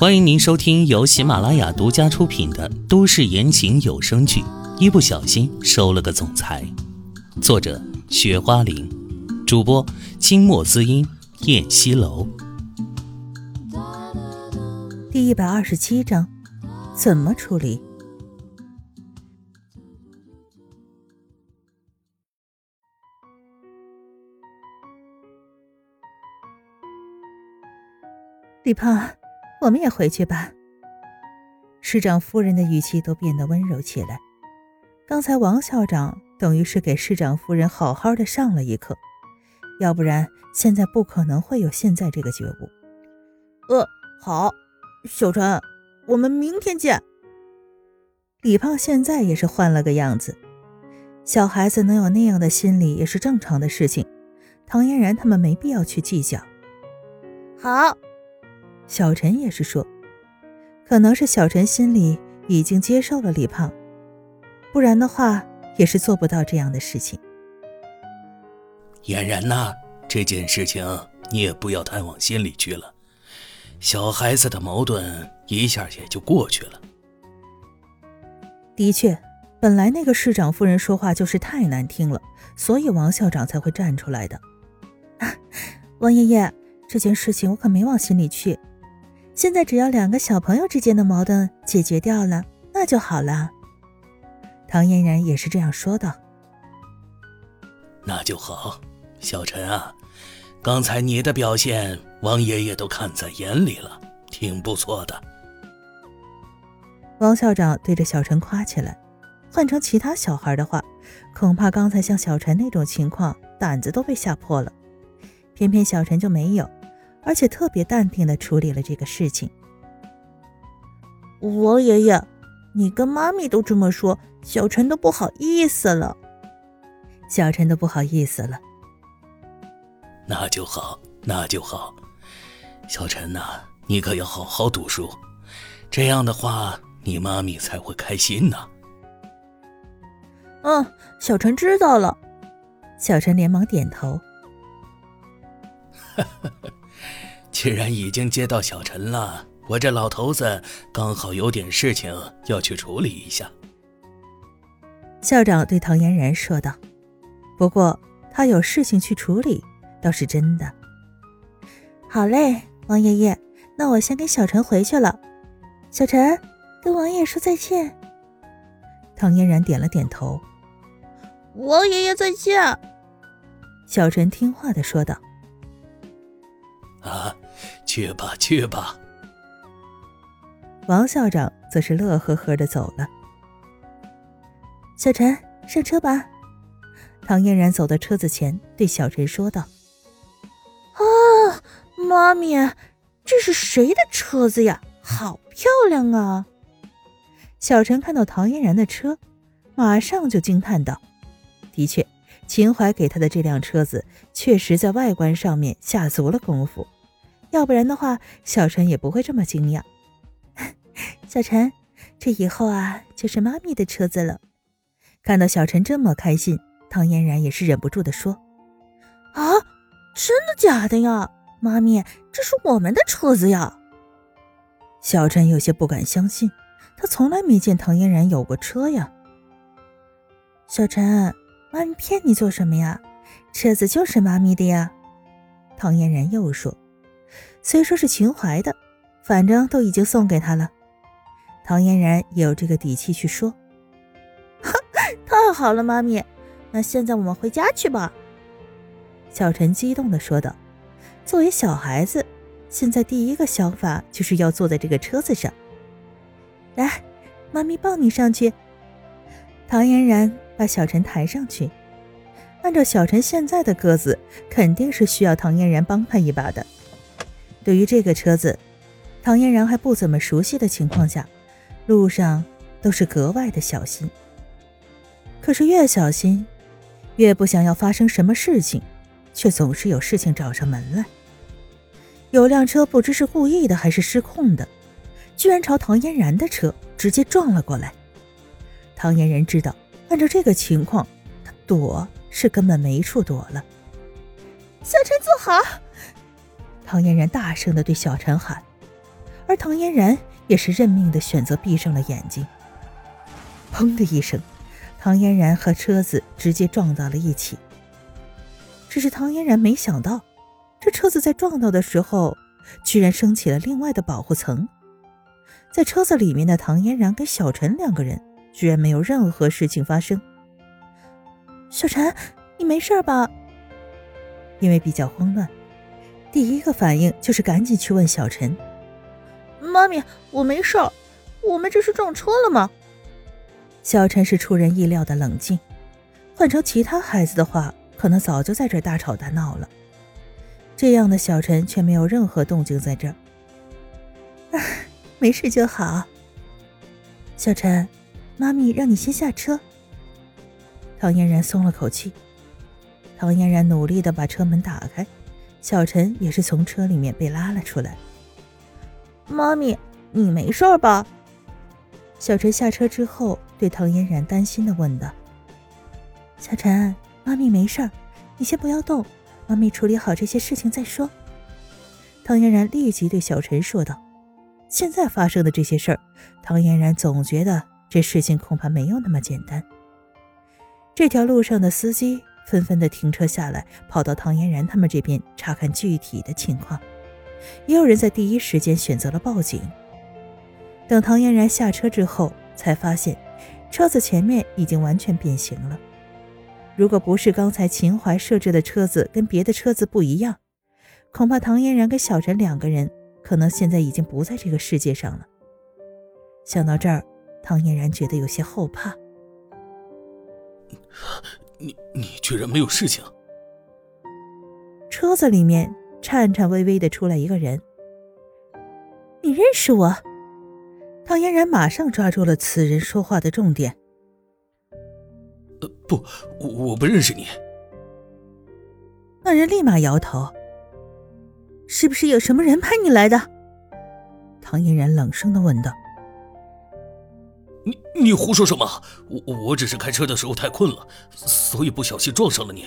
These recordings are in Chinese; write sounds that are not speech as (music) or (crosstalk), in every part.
欢迎您收听由喜马拉雅独家出品的都市言情有声剧《一不小心收了个总裁》，作者：雪花玲，主播：清墨滋音、燕西楼。第一百二十七章，怎么处理？李胖。我们也回去吧。市长夫人的语气都变得温柔起来。刚才王校长等于是给市长夫人好好的上了一课，要不然现在不可能会有现在这个觉悟。呃，好，小陈，我们明天见。李胖现在也是换了个样子。小孩子能有那样的心理也是正常的事情，唐嫣然他们没必要去计较。好。小陈也是说，可能是小陈心里已经接受了李胖，不然的话也是做不到这样的事情。俨然呐，这件事情你也不要太往心里去了，小孩子的矛盾一下也就过去了。的确，本来那个市长夫人说话就是太难听了，所以王校长才会站出来的。啊，(laughs) 王爷爷，这件事情我可没往心里去。现在只要两个小朋友之间的矛盾解决掉了，那就好了。唐嫣然也是这样说道。那就好，小陈啊，刚才你的表现，王爷爷都看在眼里了，挺不错的。王校长对着小陈夸起来。换成其他小孩的话，恐怕刚才像小陈那种情况，胆子都被吓破了。偏偏小陈就没有。而且特别淡定的处理了这个事情。王爷爷，你跟妈咪都这么说，小陈都不好意思了。小陈都不好意思了。那就好，那就好。小陈呐，你可要好好读书，这样的话，你妈咪才会开心呢。嗯，小陈知道了。小陈连忙点头。哈哈。既然已经接到小陈了，我这老头子刚好有点事情要去处理一下。校长对唐嫣然说道：“不过他有事情去处理，倒是真的。”好嘞，王爷爷，那我先跟小陈回去了。小陈，跟王爷说再见。唐嫣然点了点头。王爷爷再见。小陈听话的说道：“啊。”去吧，去吧。王校长则是乐呵呵的走了。小陈，上车吧。唐嫣然走到车子前，对小陈说道：“啊，妈咪，这是谁的车子呀？好漂亮啊！”小陈看到唐嫣然的车，马上就惊叹道：“的确，秦淮给他的这辆车子，确实在外观上面下足了功夫。”要不然的话，小陈也不会这么惊讶。(laughs) 小陈，这以后啊，就是妈咪的车子了。看到小陈这么开心，唐嫣然也是忍不住的说：“啊，真的假的呀？妈咪，这是我们的车子呀！”小陈有些不敢相信，他从来没见唐嫣然有过车呀。小陈，妈咪骗你做什么呀？车子就是妈咪的呀。唐嫣然又说。虽说是秦淮的，反正都已经送给他了。唐嫣然也有这个底气去说：“ (laughs) 太好了，妈咪，那现在我们回家去吧。”小陈激动地说道。作为小孩子，现在第一个想法就是要坐在这个车子上。来，妈咪抱你上去。唐嫣然把小陈抬上去。按照小陈现在的个子，肯定是需要唐嫣然帮他一把的。对于这个车子，唐嫣然还不怎么熟悉的情况下，路上都是格外的小心。可是越小心，越不想要发生什么事情，却总是有事情找上门来。有辆车不知是故意的还是失控的，居然朝唐嫣然的车直接撞了过来。唐嫣然知道，按照这个情况，他躲是根本没处躲了。小陈，坐好。唐嫣然大声的对小陈喊，而唐嫣然也是认命的选择闭上了眼睛。砰的一声，唐嫣然和车子直接撞到了一起。只是唐嫣然没想到，这车子在撞到的时候，居然升起了另外的保护层。在车子里面的唐嫣然跟小陈两个人，居然没有任何事情发生。小陈，你没事吧？因为比较慌乱，第一个反应就是赶紧去问小陈：“妈咪，我没事，我们这是撞车了吗？”小陈是出人意料的冷静，换成其他孩子的话。可能早就在这大吵大闹了，这样的小陈却没有任何动静在这儿。没事就好。小陈，妈咪让你先下车。唐嫣然松了口气。唐嫣然努力的把车门打开，小陈也是从车里面被拉了出来。妈咪，你没事吧？小陈下车之后对唐嫣然担心的问道：“小陈。”妈咪没事儿，你先不要动，妈咪处理好这些事情再说。唐嫣然立即对小陈说道：“现在发生的这些事儿，唐嫣然总觉得这事情恐怕没有那么简单。”这条路上的司机纷纷的停车下来，跑到唐嫣然他们这边查看具体的情况，也有人在第一时间选择了报警。等唐嫣然下车之后，才发现车子前面已经完全变形了。如果不是刚才秦淮设置的车子跟别的车子不一样，恐怕唐嫣然跟小陈两个人可能现在已经不在这个世界上了。想到这儿，唐嫣然觉得有些后怕。你你居然没有事情？车子里面颤颤巍巍的出来一个人。你认识我？唐嫣然马上抓住了此人说话的重点。呃，不，我不认识你。那人立马摇头。是不是有什么人派你来的？唐嫣然冷声的问道。你你胡说什么？我我只是开车的时候太困了，所以不小心撞上了你。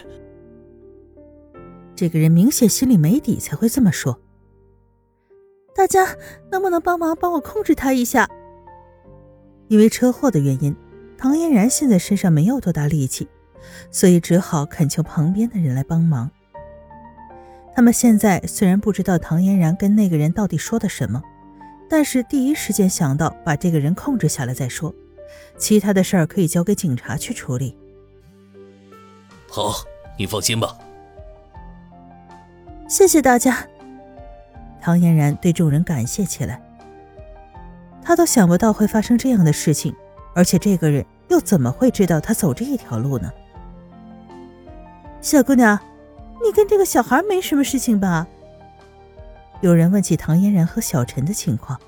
这个人明显心里没底，才会这么说。大家能不能帮忙帮我控制他一下？因为车祸的原因。唐嫣然现在身上没有多大力气，所以只好恳求旁边的人来帮忙。他们现在虽然不知道唐嫣然跟那个人到底说的什么，但是第一时间想到把这个人控制下来再说，其他的事儿可以交给警察去处理。好，你放心吧。谢谢大家。唐嫣然对众人感谢起来。他都想不到会发生这样的事情。而且这个人又怎么会知道他走这一条路呢？小姑娘，你跟这个小孩没什么事情吧？有人问起唐嫣然和小陈的情况。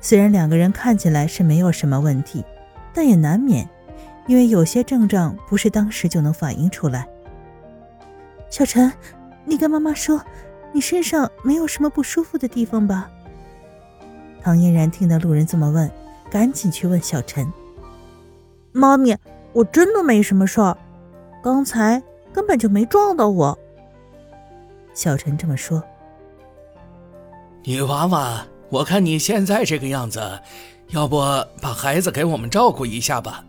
虽然两个人看起来是没有什么问题，但也难免，因为有些症状不是当时就能反映出来。小陈，你跟妈妈说，你身上没有什么不舒服的地方吧？唐嫣然听到路人这么问。赶紧去问小陈。妈咪，我真的没什么事儿，刚才根本就没撞到我。小陈这么说。女娃娃，我看你现在这个样子，要不把孩子给我们照顾一下吧？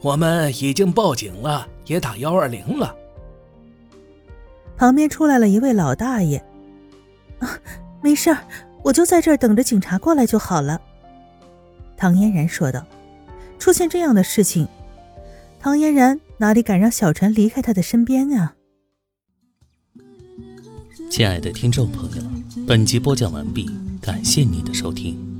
我们已经报警了，也打幺二零了。旁边出来了一位老大爷。啊，没事儿，我就在这儿等着警察过来就好了。唐嫣然说道：“出现这样的事情，唐嫣然哪里敢让小陈离开他的身边啊？”亲爱的听众朋友，本集播讲完毕，感谢你的收听。